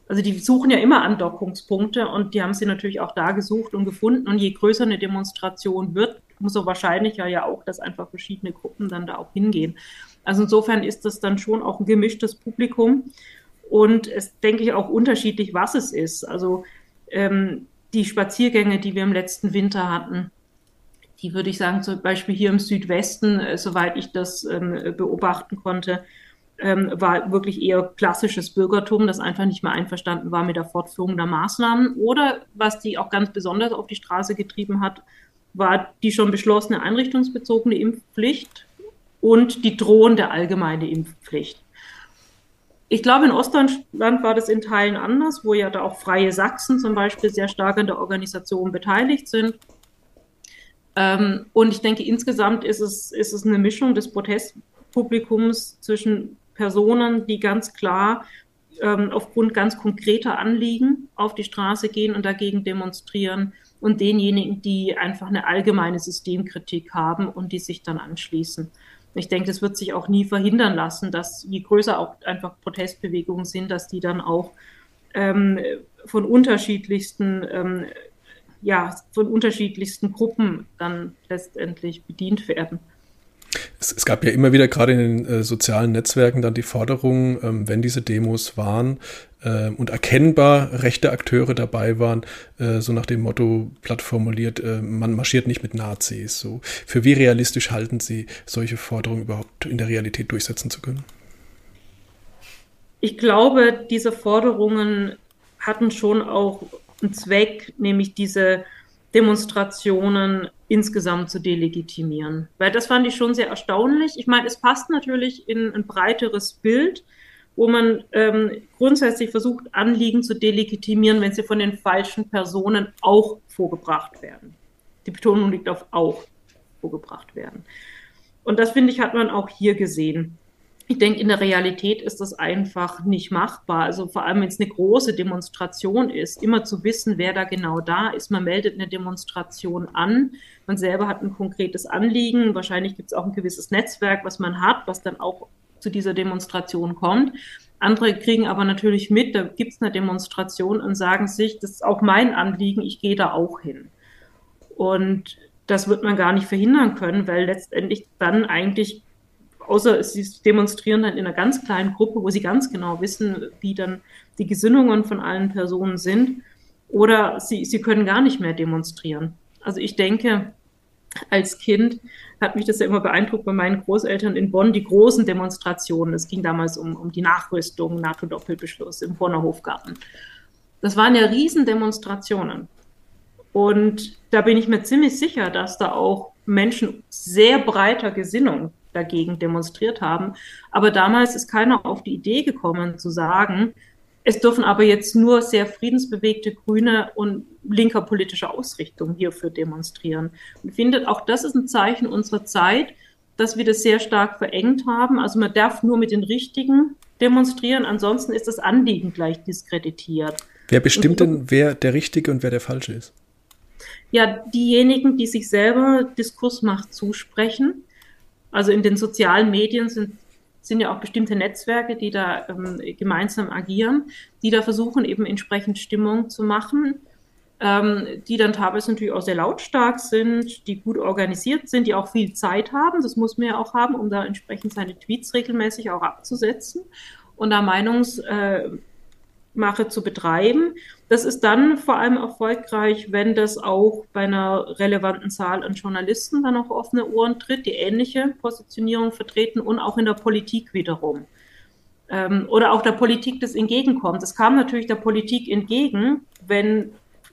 Also die suchen ja immer Andockungspunkte und die haben sie natürlich auch da gesucht und gefunden. Und je größer eine Demonstration wird, umso wahrscheinlicher ja auch, dass einfach verschiedene Gruppen dann da auch hingehen. Also insofern ist das dann schon auch ein gemischtes Publikum und es denke ich auch unterschiedlich, was es ist. Also ähm, die Spaziergänge, die wir im letzten Winter hatten, die würde ich sagen, zum Beispiel hier im Südwesten, äh, soweit ich das ähm, beobachten konnte, ähm, war wirklich eher klassisches Bürgertum, das einfach nicht mehr einverstanden war mit der Fortführung der Maßnahmen. Oder was die auch ganz besonders auf die Straße getrieben hat, war die schon beschlossene einrichtungsbezogene Impfpflicht und die drohende allgemeine Impfpflicht. Ich glaube, in Ostdeutschland war das in Teilen anders, wo ja da auch Freie Sachsen zum Beispiel sehr stark an der Organisation beteiligt sind. Ähm, und ich denke, insgesamt ist es, ist es eine Mischung des Protestpublikums zwischen Personen, die ganz klar ähm, aufgrund ganz konkreter Anliegen auf die Straße gehen und dagegen demonstrieren und denjenigen, die einfach eine allgemeine Systemkritik haben und die sich dann anschließen. Ich denke, das wird sich auch nie verhindern lassen, dass je größer auch einfach Protestbewegungen sind, dass die dann auch ähm, von unterschiedlichsten, ähm, ja, von unterschiedlichsten Gruppen dann letztendlich bedient werden. Es, es, gab ja immer wieder gerade in den äh, sozialen Netzwerken dann die Forderung, ähm, wenn diese Demos waren äh, und erkennbar rechte Akteure dabei waren, äh, so nach dem Motto platt formuliert, äh, man marschiert nicht mit Nazis. So. Für wie realistisch halten Sie solche Forderungen überhaupt in der Realität durchsetzen zu können? Ich glaube, diese Forderungen hatten schon auch einen Zweck, nämlich diese Demonstrationen insgesamt zu delegitimieren. Weil das fand ich schon sehr erstaunlich. Ich meine, es passt natürlich in ein breiteres Bild, wo man ähm, grundsätzlich versucht, Anliegen zu delegitimieren, wenn sie von den falschen Personen auch vorgebracht werden. Die Betonung liegt auf auch vorgebracht werden. Und das, finde ich, hat man auch hier gesehen. Ich denke, in der Realität ist das einfach nicht machbar. Also vor allem, wenn es eine große Demonstration ist, immer zu wissen, wer da genau da ist. Man meldet eine Demonstration an. Man selber hat ein konkretes Anliegen. Wahrscheinlich gibt es auch ein gewisses Netzwerk, was man hat, was dann auch zu dieser Demonstration kommt. Andere kriegen aber natürlich mit, da gibt es eine Demonstration und sagen sich, das ist auch mein Anliegen, ich gehe da auch hin. Und das wird man gar nicht verhindern können, weil letztendlich dann eigentlich außer sie demonstrieren dann in einer ganz kleinen Gruppe, wo sie ganz genau wissen, wie dann die Gesinnungen von allen Personen sind, oder sie, sie können gar nicht mehr demonstrieren. Also ich denke, als Kind hat mich das ja immer beeindruckt bei meinen Großeltern in Bonn, die großen Demonstrationen. Es ging damals um, um die Nachrüstung, NATO-Doppelbeschluss im Bonner Hofgarten. Das waren ja Riesendemonstrationen. Und da bin ich mir ziemlich sicher, dass da auch Menschen sehr breiter Gesinnung dagegen demonstriert haben. Aber damals ist keiner auf die Idee gekommen zu sagen, es dürfen aber jetzt nur sehr friedensbewegte Grüne und linker politischer Ausrichtung hierfür demonstrieren. Und findet auch das ist ein Zeichen unserer Zeit, dass wir das sehr stark verengt haben. Also man darf nur mit den Richtigen demonstrieren, ansonsten ist das Anliegen gleich diskreditiert. Wer bestimmt denn, wer der Richtige und wer der Falsche ist? Ja, diejenigen, die sich selber Diskursmacht zusprechen, also in den sozialen Medien sind, sind ja auch bestimmte Netzwerke, die da ähm, gemeinsam agieren, die da versuchen, eben entsprechend Stimmung zu machen. ähm, die dann teilweise natürlich auch sehr lautstark sind, die gut organisiert sind, die auch viel Zeit haben. Das muss man ja auch haben, um da entsprechend seine Tweets regelmäßig auch abzusetzen und da Meinungsmache zu betreiben. Das ist dann vor allem erfolgreich, wenn das auch bei einer relevanten Zahl an Journalisten dann auf offene Ohren tritt, die ähnliche Positionierung vertreten und auch in der Politik wiederum. Ähm, oder auch der Politik das entgegenkommt. Es kam natürlich der Politik entgegen, wenn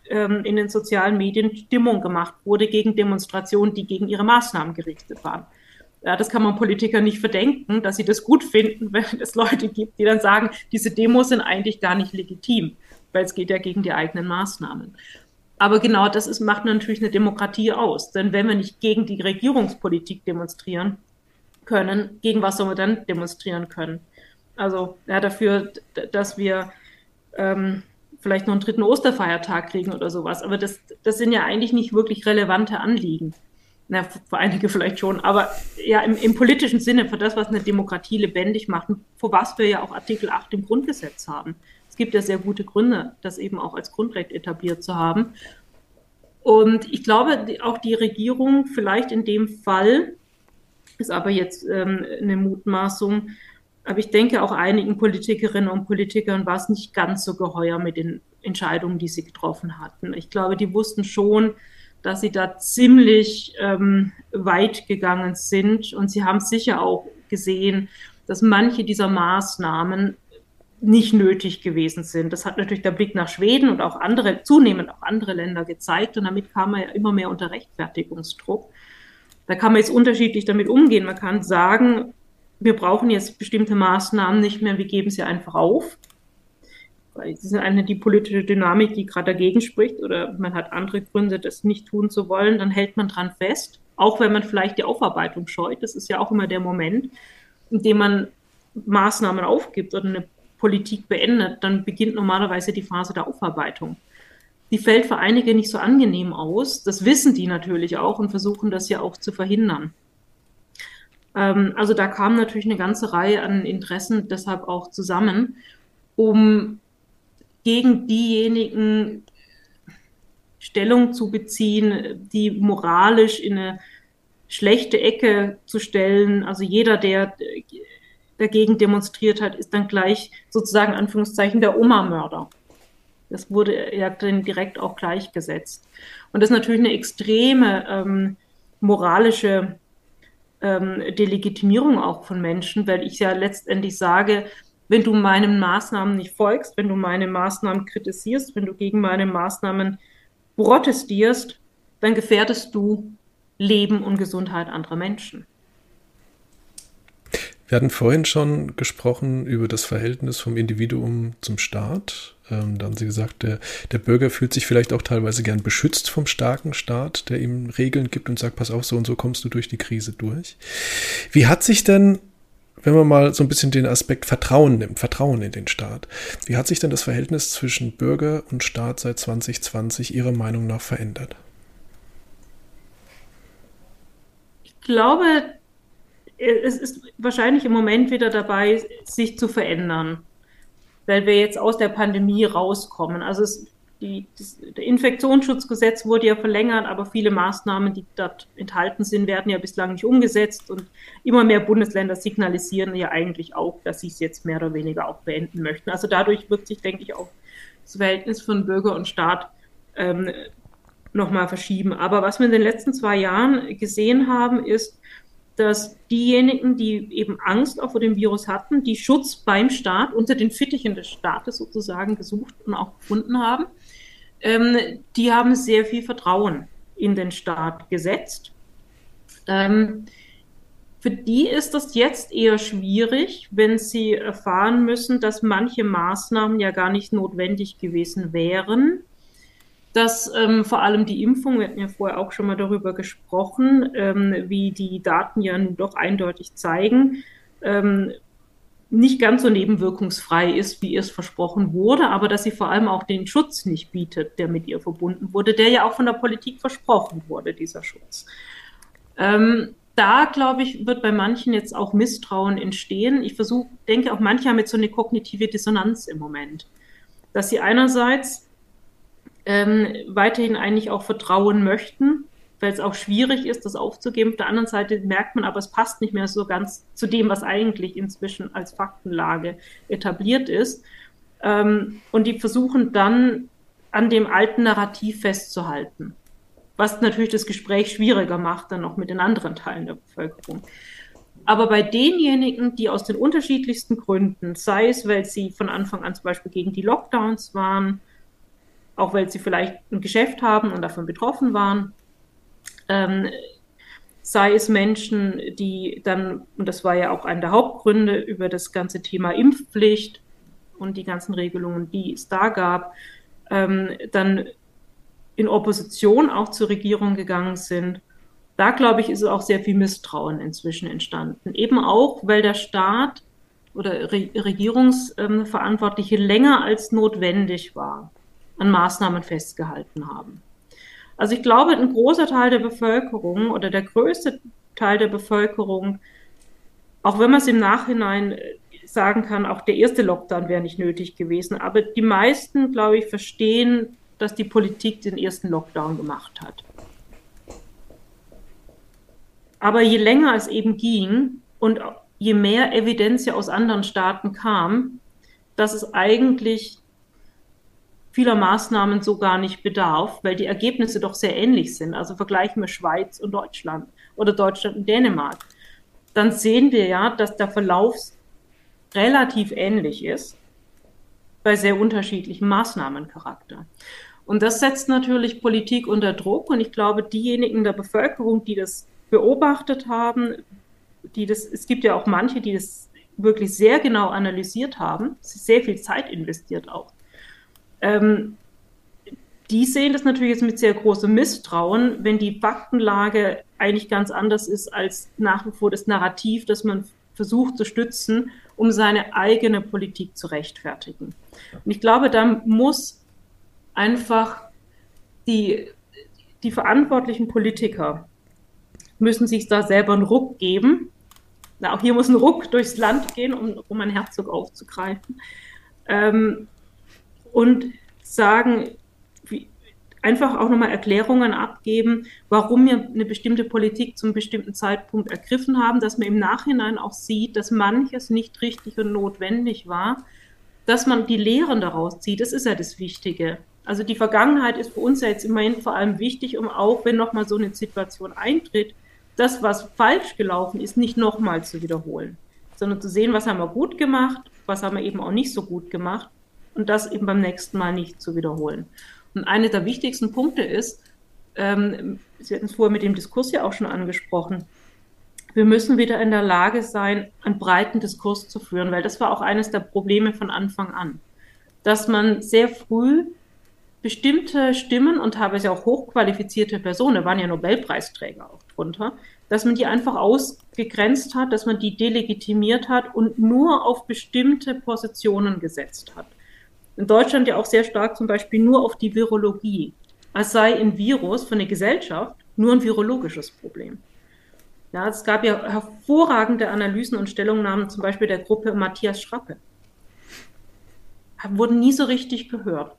ähm, in den sozialen Medien Stimmung gemacht wurde gegen Demonstrationen, die gegen ihre Maßnahmen gerichtet waren. Ja, das kann man Politikern nicht verdenken, dass sie das gut finden, wenn es Leute gibt, die dann sagen, diese Demos sind eigentlich gar nicht legitim, weil es geht ja gegen die eigenen Maßnahmen. Aber genau das ist, macht natürlich eine Demokratie aus. Denn wenn wir nicht gegen die Regierungspolitik demonstrieren können, gegen was sollen wir dann demonstrieren können? Also ja, dafür, dass wir ähm, vielleicht noch einen dritten Osterfeiertag kriegen oder sowas. Aber das, das sind ja eigentlich nicht wirklich relevante Anliegen. Na, für einige vielleicht schon, aber ja, im, im politischen Sinne, für das, was eine Demokratie lebendig macht, vor was wir ja auch Artikel 8 im Grundgesetz haben. Es gibt ja sehr gute Gründe, das eben auch als Grundrecht etabliert zu haben. Und ich glaube, auch die Regierung vielleicht in dem Fall, ist aber jetzt ähm, eine Mutmaßung, aber ich denke, auch einigen Politikerinnen und Politikern war es nicht ganz so geheuer mit den Entscheidungen, die sie getroffen hatten. Ich glaube, die wussten schon, dass sie da ziemlich ähm, weit gegangen sind. Und sie haben sicher auch gesehen, dass manche dieser Maßnahmen nicht nötig gewesen sind. Das hat natürlich der Blick nach Schweden und auch andere, zunehmend auch andere Länder gezeigt. Und damit kam man ja immer mehr unter Rechtfertigungsdruck. Da kann man jetzt unterschiedlich damit umgehen. Man kann sagen, wir brauchen jetzt bestimmte Maßnahmen nicht mehr, wir geben sie einfach auf. Das ist eine die politische Dynamik, die gerade dagegen spricht, oder man hat andere Gründe, das nicht tun zu wollen, dann hält man dran fest, auch wenn man vielleicht die Aufarbeitung scheut. Das ist ja auch immer der Moment, in dem man Maßnahmen aufgibt oder eine Politik beendet, dann beginnt normalerweise die Phase der Aufarbeitung. Die fällt für einige nicht so angenehm aus. Das wissen die natürlich auch und versuchen das ja auch zu verhindern. Ähm, also da kam natürlich eine ganze Reihe an Interessen deshalb auch zusammen, um gegen diejenigen Stellung zu beziehen, die moralisch in eine schlechte Ecke zu stellen. Also jeder, der dagegen demonstriert hat, ist dann gleich sozusagen Anführungszeichen der Oma-Mörder. Das wurde ja dann direkt auch gleichgesetzt. Und das ist natürlich eine extreme ähm, moralische ähm, Delegitimierung auch von Menschen, weil ich ja letztendlich sage, wenn du meinen Maßnahmen nicht folgst, wenn du meine Maßnahmen kritisierst, wenn du gegen meine Maßnahmen protestierst, dann gefährdest du Leben und Gesundheit anderer Menschen. Wir hatten vorhin schon gesprochen über das Verhältnis vom Individuum zum Staat. Ähm, da haben Sie gesagt, der, der Bürger fühlt sich vielleicht auch teilweise gern beschützt vom starken Staat, der ihm Regeln gibt und sagt, pass auf, so und so kommst du durch die Krise durch. Wie hat sich denn, wenn man mal so ein bisschen den Aspekt Vertrauen nimmt, Vertrauen in den Staat, wie hat sich denn das Verhältnis zwischen Bürger und Staat seit 2020 Ihrer Meinung nach verändert? Ich glaube, es ist wahrscheinlich im Moment wieder dabei, sich zu verändern, weil wir jetzt aus der Pandemie rauskommen. Also es, die, das Infektionsschutzgesetz wurde ja verlängert, aber viele Maßnahmen, die dort enthalten sind, werden ja bislang nicht umgesetzt und immer mehr Bundesländer signalisieren ja eigentlich auch, dass sie es jetzt mehr oder weniger auch beenden möchten. Also dadurch wird sich, denke ich, auch das Verhältnis von Bürger und Staat ähm, nochmal verschieben. Aber was wir in den letzten zwei Jahren gesehen haben, ist, dass diejenigen, die eben Angst auch vor dem Virus hatten, die Schutz beim Staat unter den Fittichen des Staates sozusagen gesucht und auch gefunden haben, ähm, die haben sehr viel Vertrauen in den Staat gesetzt. Ähm, für die ist das jetzt eher schwierig, wenn sie erfahren müssen, dass manche Maßnahmen ja gar nicht notwendig gewesen wären dass ähm, vor allem die Impfung, wir hatten ja vorher auch schon mal darüber gesprochen, ähm, wie die Daten ja nun doch eindeutig zeigen, ähm, nicht ganz so nebenwirkungsfrei ist, wie es versprochen wurde, aber dass sie vor allem auch den Schutz nicht bietet, der mit ihr verbunden wurde, der ja auch von der Politik versprochen wurde, dieser Schutz. Ähm, da, glaube ich, wird bei manchen jetzt auch Misstrauen entstehen. Ich versuche, denke auch manche haben jetzt so eine kognitive Dissonanz im Moment, dass sie einerseits ähm, weiterhin eigentlich auch vertrauen möchten, weil es auch schwierig ist, das aufzugeben. Auf der anderen Seite merkt man aber, es passt nicht mehr so ganz zu dem, was eigentlich inzwischen als Faktenlage etabliert ist. Ähm, und die versuchen dann an dem alten Narrativ festzuhalten, was natürlich das Gespräch schwieriger macht, dann auch mit den anderen Teilen der Bevölkerung. Aber bei denjenigen, die aus den unterschiedlichsten Gründen, sei es, weil sie von Anfang an zum Beispiel gegen die Lockdowns waren, auch weil sie vielleicht ein Geschäft haben und davon betroffen waren, ähm, sei es Menschen, die dann, und das war ja auch einer der Hauptgründe über das ganze Thema Impfpflicht und die ganzen Regelungen, die es da gab, ähm, dann in Opposition auch zur Regierung gegangen sind. Da, glaube ich, ist auch sehr viel Misstrauen inzwischen entstanden. Eben auch, weil der Staat oder Re Regierungsverantwortliche länger als notwendig war an Maßnahmen festgehalten haben. Also ich glaube, ein großer Teil der Bevölkerung oder der größte Teil der Bevölkerung, auch wenn man es im Nachhinein äh, sagen kann, auch der erste Lockdown wäre nicht nötig gewesen, aber die meisten, glaube ich, verstehen, dass die Politik den ersten Lockdown gemacht hat. Aber je länger es eben ging und je mehr Evidenz ja aus anderen Staaten kam, dass es eigentlich vieler Maßnahmen so gar nicht bedarf, weil die Ergebnisse doch sehr ähnlich sind. Also vergleichen wir Schweiz und Deutschland oder Deutschland und Dänemark. Dann sehen wir ja, dass der Verlauf relativ ähnlich ist bei sehr unterschiedlichem Maßnahmencharakter. Und das setzt natürlich Politik unter Druck. Und ich glaube, diejenigen der Bevölkerung, die das beobachtet haben, die das, es gibt ja auch manche, die das wirklich sehr genau analysiert haben, sehr viel Zeit investiert auch ähm, die sehen das natürlich jetzt mit sehr großem Misstrauen, wenn die Faktenlage eigentlich ganz anders ist als nach wie vor das Narrativ, das man versucht zu stützen, um seine eigene Politik zu rechtfertigen. Und ich glaube, da muss einfach die, die verantwortlichen Politiker müssen sich da selber einen Ruck geben. Na, auch hier muss ein Ruck durchs Land gehen, um, um einen Herzog aufzugreifen. Ähm, und sagen, wie, einfach auch nochmal Erklärungen abgeben, warum wir eine bestimmte Politik zum bestimmten Zeitpunkt ergriffen haben, dass man im Nachhinein auch sieht, dass manches nicht richtig und notwendig war, dass man die Lehren daraus zieht. Das ist ja das Wichtige. Also die Vergangenheit ist für uns ja jetzt immerhin vor allem wichtig, um auch, wenn nochmal so eine Situation eintritt, das, was falsch gelaufen ist, nicht nochmal zu wiederholen, sondern zu sehen, was haben wir gut gemacht, was haben wir eben auch nicht so gut gemacht und das eben beim nächsten Mal nicht zu wiederholen. Und einer der wichtigsten Punkte ist, ähm, Sie hatten es vorher mit dem Diskurs ja auch schon angesprochen, wir müssen wieder in der Lage sein, einen breiten Diskurs zu führen, weil das war auch eines der Probleme von Anfang an, dass man sehr früh bestimmte Stimmen und teilweise auch hochqualifizierte Personen, waren ja Nobelpreisträger auch drunter, dass man die einfach ausgegrenzt hat, dass man die delegitimiert hat und nur auf bestimmte Positionen gesetzt hat in Deutschland ja auch sehr stark zum Beispiel nur auf die Virologie, als sei ein Virus von der Gesellschaft nur ein virologisches Problem. Ja, es gab ja hervorragende Analysen und Stellungnahmen, zum Beispiel der Gruppe Matthias Schrappe. Wurden nie so richtig gehört.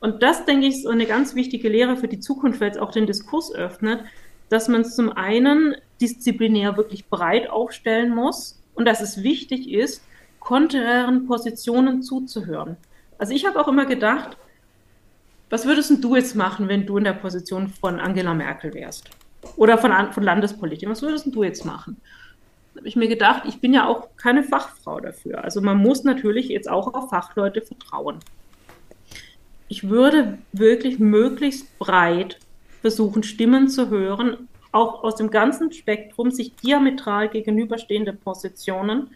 Und das, denke ich, ist eine ganz wichtige Lehre für die Zukunft, weil es auch den Diskurs öffnet, dass man es zum einen disziplinär wirklich breit aufstellen muss und dass es wichtig ist, konträren Positionen zuzuhören. Also ich habe auch immer gedacht, was würdest du jetzt machen, wenn du in der Position von Angela Merkel wärst? Oder von, von Landespolitik? Was würdest du jetzt machen? Da habe ich mir gedacht, ich bin ja auch keine Fachfrau dafür. Also man muss natürlich jetzt auch auf Fachleute vertrauen. Ich würde wirklich möglichst breit versuchen, Stimmen zu hören, auch aus dem ganzen Spektrum, sich diametral gegenüberstehende Positionen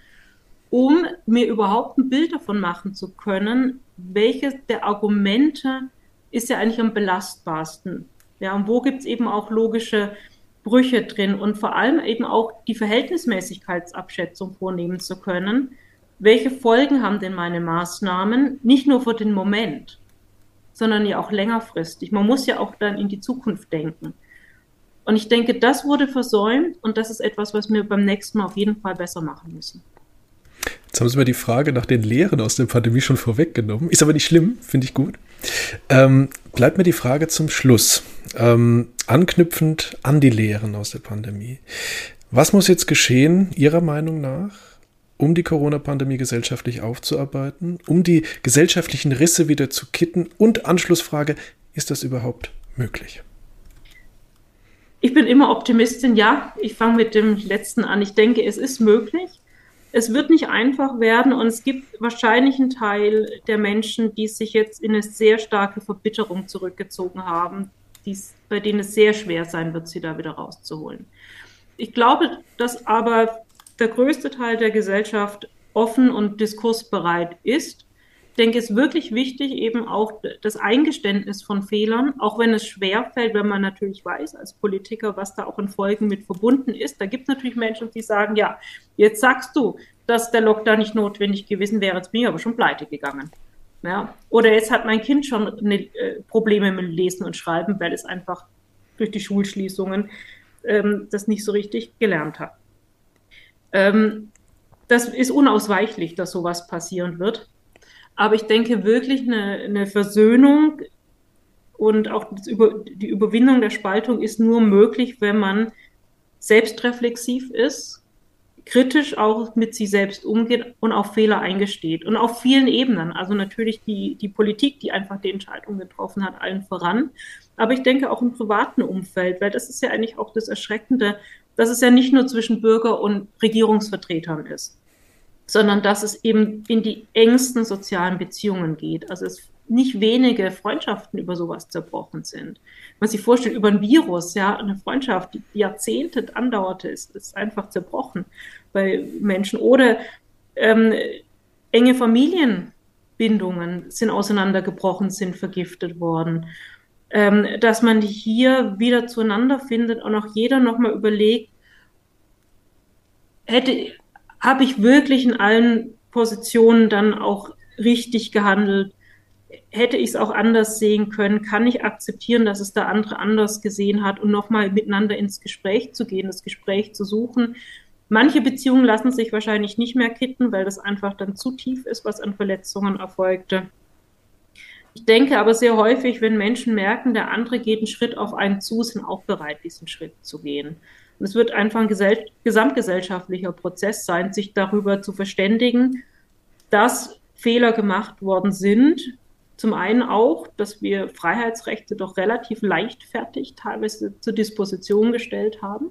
um mir überhaupt ein Bild davon machen zu können, welches der Argumente ist ja eigentlich am belastbarsten. Ja, und wo gibt es eben auch logische Brüche drin und vor allem eben auch die Verhältnismäßigkeitsabschätzung vornehmen zu können. Welche Folgen haben denn meine Maßnahmen? Nicht nur für den Moment, sondern ja auch längerfristig. Man muss ja auch dann in die Zukunft denken. Und ich denke, das wurde versäumt und das ist etwas, was wir beim nächsten Mal auf jeden Fall besser machen müssen. Jetzt haben Sie mir die Frage nach den Lehren aus der Pandemie schon vorweggenommen. Ist aber nicht schlimm, finde ich gut. Ähm, bleibt mir die Frage zum Schluss, ähm, anknüpfend an die Lehren aus der Pandemie. Was muss jetzt geschehen, Ihrer Meinung nach, um die Corona-Pandemie gesellschaftlich aufzuarbeiten, um die gesellschaftlichen Risse wieder zu kitten? Und Anschlussfrage, ist das überhaupt möglich? Ich bin immer Optimistin, ja. Ich fange mit dem letzten an. Ich denke, es ist möglich. Es wird nicht einfach werden und es gibt wahrscheinlich einen Teil der Menschen, die sich jetzt in eine sehr starke Verbitterung zurückgezogen haben, bei denen es sehr schwer sein wird, sie da wieder rauszuholen. Ich glaube, dass aber der größte Teil der Gesellschaft offen und diskursbereit ist denke, es ist wirklich wichtig, eben auch das Eingeständnis von Fehlern, auch wenn es schwer fällt, wenn man natürlich weiß als Politiker, was da auch in Folgen mit verbunden ist. Da gibt es natürlich Menschen, die sagen, ja, jetzt sagst du, dass der Lockdown nicht notwendig gewesen wäre, jetzt bin ich aber schon pleite gegangen. Ja? Oder jetzt hat mein Kind schon eine, äh, Probleme mit Lesen und Schreiben, weil es einfach durch die Schulschließungen ähm, das nicht so richtig gelernt hat. Ähm, das ist unausweichlich, dass sowas passieren wird. Aber ich denke wirklich eine, eine Versöhnung und auch Über, die Überwindung der Spaltung ist nur möglich, wenn man selbstreflexiv ist, kritisch auch mit sich selbst umgeht und auch Fehler eingesteht. Und auf vielen Ebenen. Also natürlich die, die Politik, die einfach die Entscheidung getroffen hat, allen voran. Aber ich denke auch im privaten Umfeld, weil das ist ja eigentlich auch das Erschreckende, dass es ja nicht nur zwischen Bürger und Regierungsvertretern ist sondern dass es eben in die engsten sozialen Beziehungen geht. Also es nicht wenige Freundschaften über sowas zerbrochen sind. Wenn man sich vorstellt, über ein Virus, ja, eine Freundschaft, die Jahrzehnte andauerte, ist, ist einfach zerbrochen bei Menschen. Oder ähm, enge Familienbindungen sind auseinandergebrochen, sind vergiftet worden. Ähm, dass man hier wieder zueinander findet und auch jeder nochmal überlegt, hätte, habe ich wirklich in allen Positionen dann auch richtig gehandelt? Hätte ich es auch anders sehen können? Kann ich akzeptieren, dass es der andere anders gesehen hat und nochmal miteinander ins Gespräch zu gehen, das Gespräch zu suchen? Manche Beziehungen lassen sich wahrscheinlich nicht mehr kitten, weil das einfach dann zu tief ist, was an Verletzungen erfolgte. Ich denke aber sehr häufig, wenn Menschen merken, der andere geht einen Schritt auf einen zu, sind auch bereit, diesen Schritt zu gehen. Es wird einfach ein gesell gesamtgesellschaftlicher Prozess sein, sich darüber zu verständigen, dass Fehler gemacht worden sind. Zum einen auch, dass wir Freiheitsrechte doch relativ leichtfertig teilweise zur Disposition gestellt haben.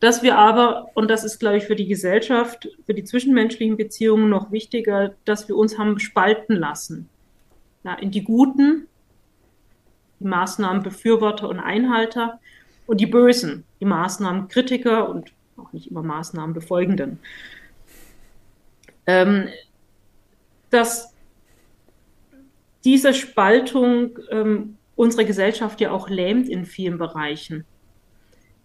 Dass wir aber, und das ist, glaube ich, für die Gesellschaft, für die zwischenmenschlichen Beziehungen noch wichtiger, dass wir uns haben spalten lassen. Ja, in die Guten, die Maßnahmenbefürworter und Einhalter, und die Bösen, die Maßnahmenkritiker und auch nicht immer Maßnahmenbefolgenden. Ähm, dass diese Spaltung ähm, unsere Gesellschaft ja auch lähmt in vielen Bereichen.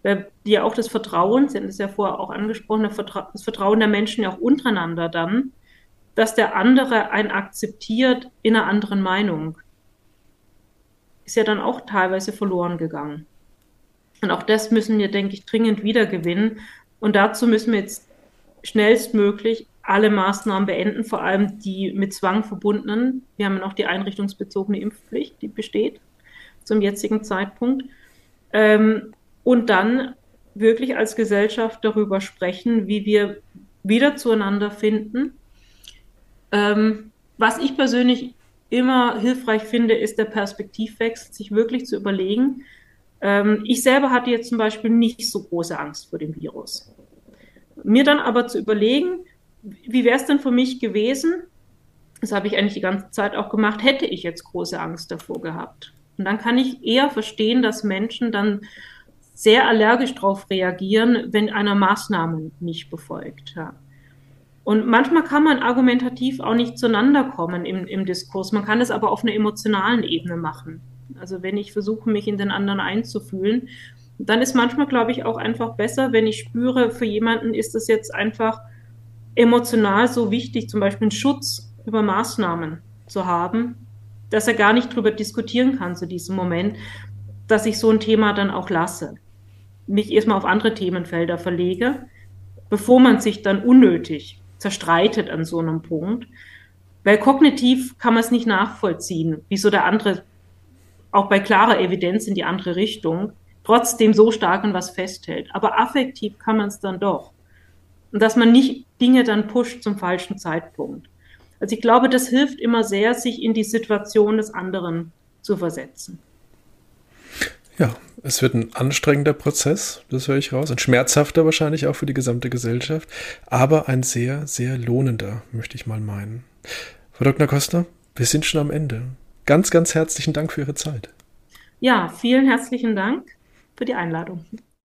Weil ja auch das Vertrauen, Sie haben es ja vorher auch angesprochen, das Vertrauen der Menschen ja auch untereinander dann, dass der andere einen akzeptiert in einer anderen Meinung, ist ja dann auch teilweise verloren gegangen. Und auch das müssen wir, denke ich, dringend wiedergewinnen. Und dazu müssen wir jetzt schnellstmöglich alle Maßnahmen beenden, vor allem die mit Zwang verbundenen. Wir haben noch die einrichtungsbezogene Impfpflicht, die besteht zum jetzigen Zeitpunkt. Ähm, und dann wirklich als Gesellschaft darüber sprechen, wie wir wieder zueinander finden. Ähm, was ich persönlich immer hilfreich finde, ist der Perspektivwechsel, sich wirklich zu überlegen, ich selber hatte jetzt zum Beispiel nicht so große Angst vor dem Virus. Mir dann aber zu überlegen, wie wäre es denn für mich gewesen, das habe ich eigentlich die ganze Zeit auch gemacht, hätte ich jetzt große Angst davor gehabt. Und dann kann ich eher verstehen, dass Menschen dann sehr allergisch darauf reagieren, wenn einer Maßnahme nicht befolgt. Ja. Und manchmal kann man argumentativ auch nicht zueinander kommen im, im Diskurs. Man kann es aber auf einer emotionalen Ebene machen. Also wenn ich versuche, mich in den anderen einzufühlen, dann ist manchmal, glaube ich, auch einfach besser, wenn ich spüre, für jemanden ist das jetzt einfach emotional so wichtig, zum Beispiel einen Schutz über Maßnahmen zu haben, dass er gar nicht drüber diskutieren kann zu diesem Moment, dass ich so ein Thema dann auch lasse. Mich erstmal auf andere Themenfelder verlege, bevor man sich dann unnötig zerstreitet an so einem Punkt. Weil kognitiv kann man es nicht nachvollziehen, wieso der andere auch bei klarer Evidenz in die andere Richtung, trotzdem so stark an was festhält. Aber affektiv kann man es dann doch. Und dass man nicht Dinge dann pusht zum falschen Zeitpunkt. Also ich glaube, das hilft immer sehr, sich in die Situation des anderen zu versetzen. Ja, es wird ein anstrengender Prozess, das höre ich raus. Ein schmerzhafter wahrscheinlich auch für die gesamte Gesellschaft, aber ein sehr, sehr lohnender, möchte ich mal meinen. Frau Dr. Costa, wir sind schon am Ende. Ganz, ganz herzlichen Dank für Ihre Zeit. Ja, vielen herzlichen Dank für die Einladung.